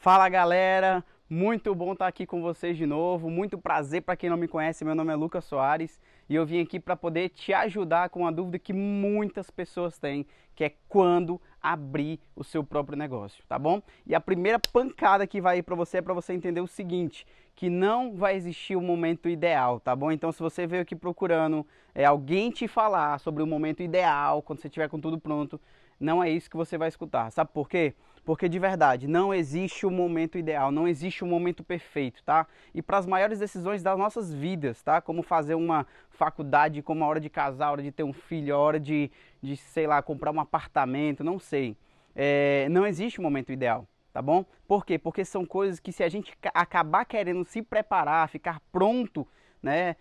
Fala galera, muito bom estar aqui com vocês de novo. Muito prazer para quem não me conhece. Meu nome é Lucas Soares e eu vim aqui para poder te ajudar com uma dúvida que muitas pessoas têm, que é quando abrir o seu próprio negócio, tá bom? E a primeira pancada que vai para você é para você entender o seguinte, que não vai existir o um momento ideal, tá bom? Então se você veio aqui procurando é, alguém te falar sobre o momento ideal, quando você tiver com tudo pronto, não é isso que você vai escutar. Sabe por quê? Porque de verdade, não existe o um momento ideal, não existe o um momento perfeito, tá? E para as maiores decisões das nossas vidas, tá? Como fazer uma faculdade, como a hora de casar, a hora de ter um filho, a hora de, de sei lá, comprar um apartamento, não sei. É, não existe o um momento ideal, tá bom? Por quê? Porque são coisas que se a gente acabar querendo se preparar, ficar pronto né,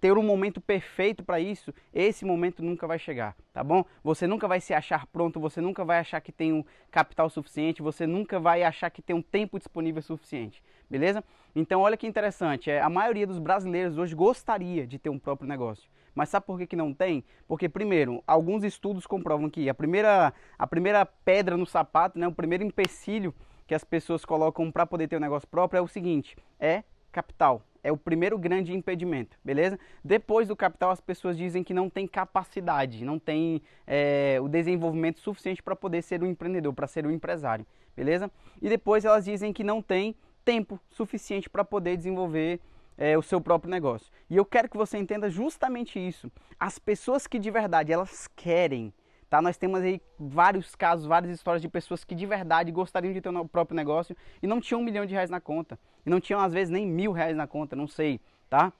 ter um momento perfeito para isso, esse momento nunca vai chegar, tá bom? Você nunca vai se achar pronto, você nunca vai achar que tem um capital suficiente, você nunca vai achar que tem um tempo disponível suficiente, beleza? Então olha que interessante, é, a maioria dos brasileiros hoje gostaria de ter um próprio negócio, mas sabe por que, que não tem? Porque primeiro, alguns estudos comprovam que a primeira, a primeira pedra no sapato, né, o primeiro empecilho que as pessoas colocam para poder ter um negócio próprio é o seguinte, é capital, é o primeiro grande impedimento, beleza? Depois do capital, as pessoas dizem que não tem capacidade, não tem é, o desenvolvimento suficiente para poder ser um empreendedor, para ser um empresário, beleza? E depois elas dizem que não tem tempo suficiente para poder desenvolver é, o seu próprio negócio. E eu quero que você entenda justamente isso. As pessoas que de verdade elas querem Tá? Nós temos aí vários casos, várias histórias de pessoas que de verdade gostariam de ter o próprio negócio e não tinham um milhão de reais na conta. E não tinham, às vezes, nem mil reais na conta, não sei, tá?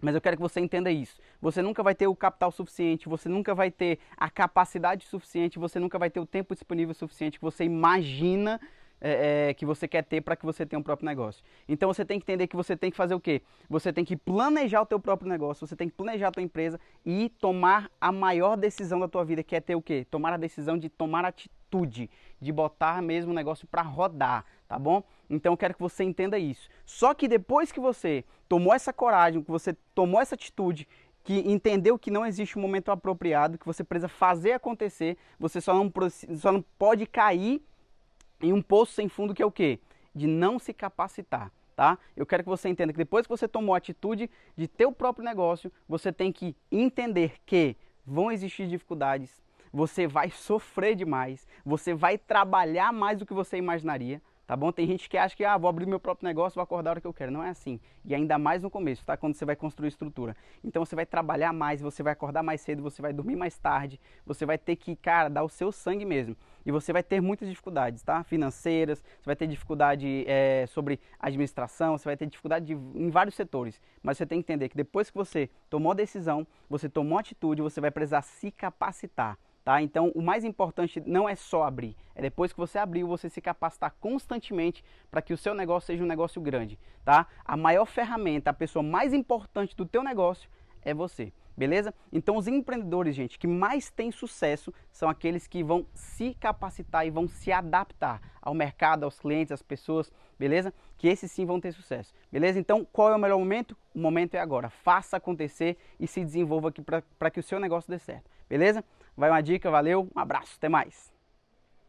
Mas eu quero que você entenda isso. Você nunca vai ter o capital suficiente, você nunca vai ter a capacidade suficiente, você nunca vai ter o tempo disponível suficiente que você imagina é, é, que você quer ter para que você tenha um próprio negócio. Então você tem que entender que você tem que fazer o quê? Você tem que planejar o teu próprio negócio, você tem que planejar a tua empresa e tomar a maior decisão da tua vida, que é ter o quê? Tomar a decisão de tomar atitude, de botar mesmo o negócio para rodar, tá bom? Então eu quero que você entenda isso. Só que depois que você tomou essa coragem, que você tomou essa atitude que entendeu que não existe um momento apropriado, que você precisa fazer acontecer, você só não, só não pode cair em um poço sem fundo que é o quê? De não se capacitar. Tá? Eu quero que você entenda que depois que você tomou a atitude de ter o próprio negócio, você tem que entender que vão existir dificuldades, você vai sofrer demais, você vai trabalhar mais do que você imaginaria, Tá bom? Tem gente que acha que, ah, vou abrir meu próprio negócio, vou acordar a hora que eu quero. Não é assim. E ainda mais no começo, tá? Quando você vai construir estrutura. Então você vai trabalhar mais, você vai acordar mais cedo, você vai dormir mais tarde, você vai ter que, cara, dar o seu sangue mesmo. E você vai ter muitas dificuldades, tá? Financeiras, você vai ter dificuldade é, sobre administração, você vai ter dificuldade de, em vários setores. Mas você tem que entender que depois que você tomou a decisão, você tomou a atitude, você vai precisar se capacitar. Tá? Então, o mais importante não é só abrir, é depois que você abriu, você se capacitar constantemente para que o seu negócio seja um negócio grande. Tá? A maior ferramenta, a pessoa mais importante do teu negócio é você. Beleza? Então, os empreendedores, gente, que mais têm sucesso são aqueles que vão se capacitar e vão se adaptar ao mercado, aos clientes, às pessoas, beleza? Que esses sim vão ter sucesso, beleza? Então, qual é o melhor momento? O momento é agora. Faça acontecer e se desenvolva aqui para que o seu negócio dê certo, beleza? Vai uma dica, valeu, um abraço, até mais.